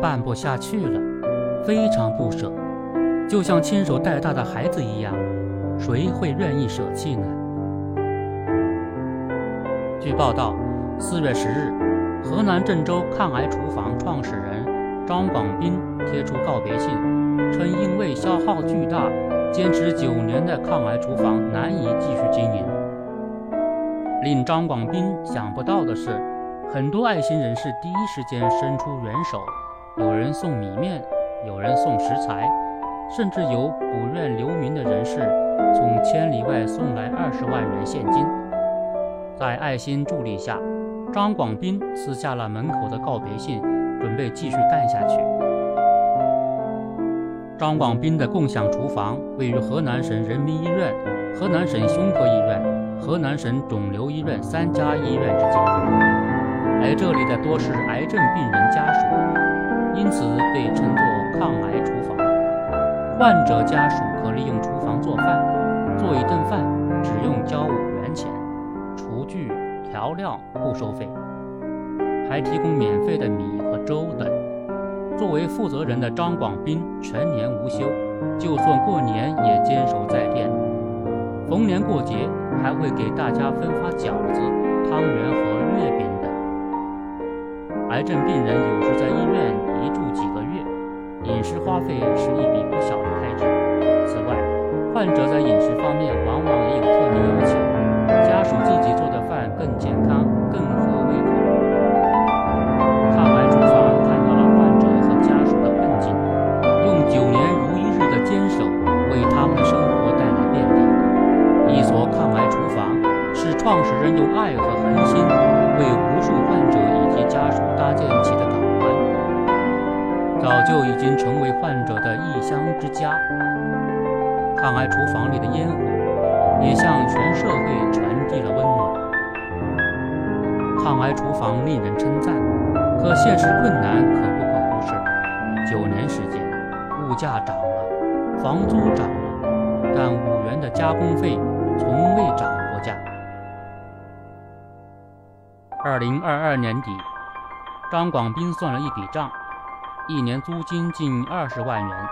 办不下去了，非常不舍，就像亲手带大的孩子一样，谁会愿意舍弃呢？据报道，四月十日，河南郑州抗癌厨房创始人张广斌贴出告别信，称因为消耗巨大，坚持九年的抗癌厨房难以继续经营。令张广斌想不到的是，很多爱心人士第一时间伸出援手，有人送米面，有人送食材，甚至有不愿留名的人士从千里外送来二十万元现金。在爱心助力下，张广斌撕下了门口的告别信，准备继续干下去。张广斌的共享厨房位于河南省人民医院、河南省胸科医院、河南省肿瘤医院三家医院之间，来这里的多是癌症病人家属，因此被称作抗癌厨房。患者家属可利用厨房做饭，做一顿饭只用交五元钱。厨具调料不收费，还提供免费的米和粥等。作为负责人的张广斌全年无休，就算过年也坚守在店。逢年过节还会给大家分发饺子、汤圆和月饼。癌症病人有时在医院一住几个月，饮食花费是一笔不小的开支。此外，患者在饮食方面往往也有特定要求，家属自己做的饭。更健康、更合胃口。抗癌厨房看到了患者和家属的困境，用九年如一日的坚守为他们的生活带来便利。一所抗癌厨房是创始人用爱和就已经成为患者的异乡之家。抗癌厨房里的烟火也向全社会传递了温暖。抗癌厨房令人称赞，可现实困难可不可忽视。九年时间，物价涨了，房租涨了，但五元的加工费从未涨过价。二零二二年底，张广斌算了一笔账，一年租金近二十万元，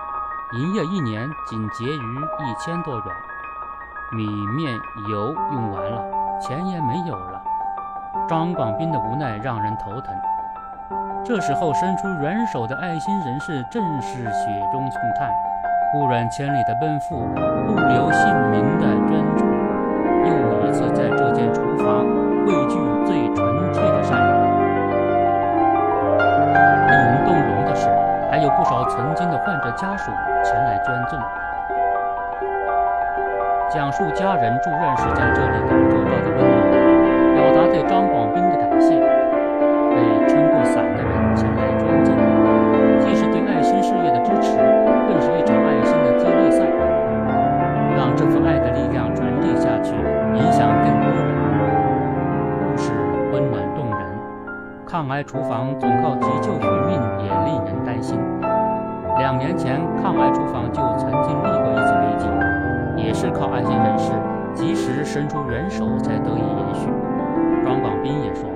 营业一年仅结余一千多元，米面油用完了，钱也没有了。张广斌的无奈让人头疼。这时候伸出援手的爱心人士正是雪中送炭，不远千里的奔赴，不留姓名的捐助，还有不少曾经的患者家属前来捐赠。讲述家人住院时在这里感受到的温暖，抗癌厨房总靠急救续命也令人担心。两年前，抗癌厨房就曾经历过一次危机。也是靠爱心人士及时伸出援手才得以延续。张广斌也说，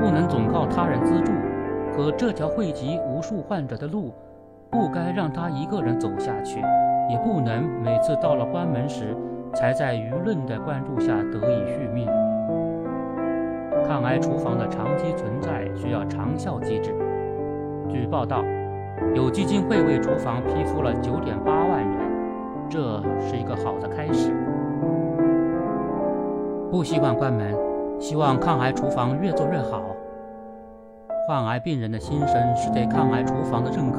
不能总靠他人资助，可这条惠及无数患者的路，不该让他一个人走下去，也不能每次到了关门时，才在舆论的关注下得以续命。癌厨房的长期存在需要长效机制。据报道，有基金会为厨房批复了九点八万元。这是一个好的开始。不希望关门，希望抗癌厨房越做越好。患癌病人的心声是对抗癌厨房的认可，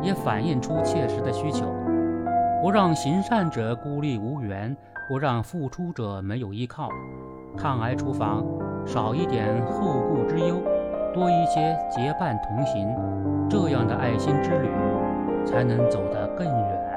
也反映出切实的需求。不让行善者孤立无援，不让付出者没有依靠。抗癌厨房少一点后顾之忧，多一些结伴同行，这样的爱心之旅才能走得更远。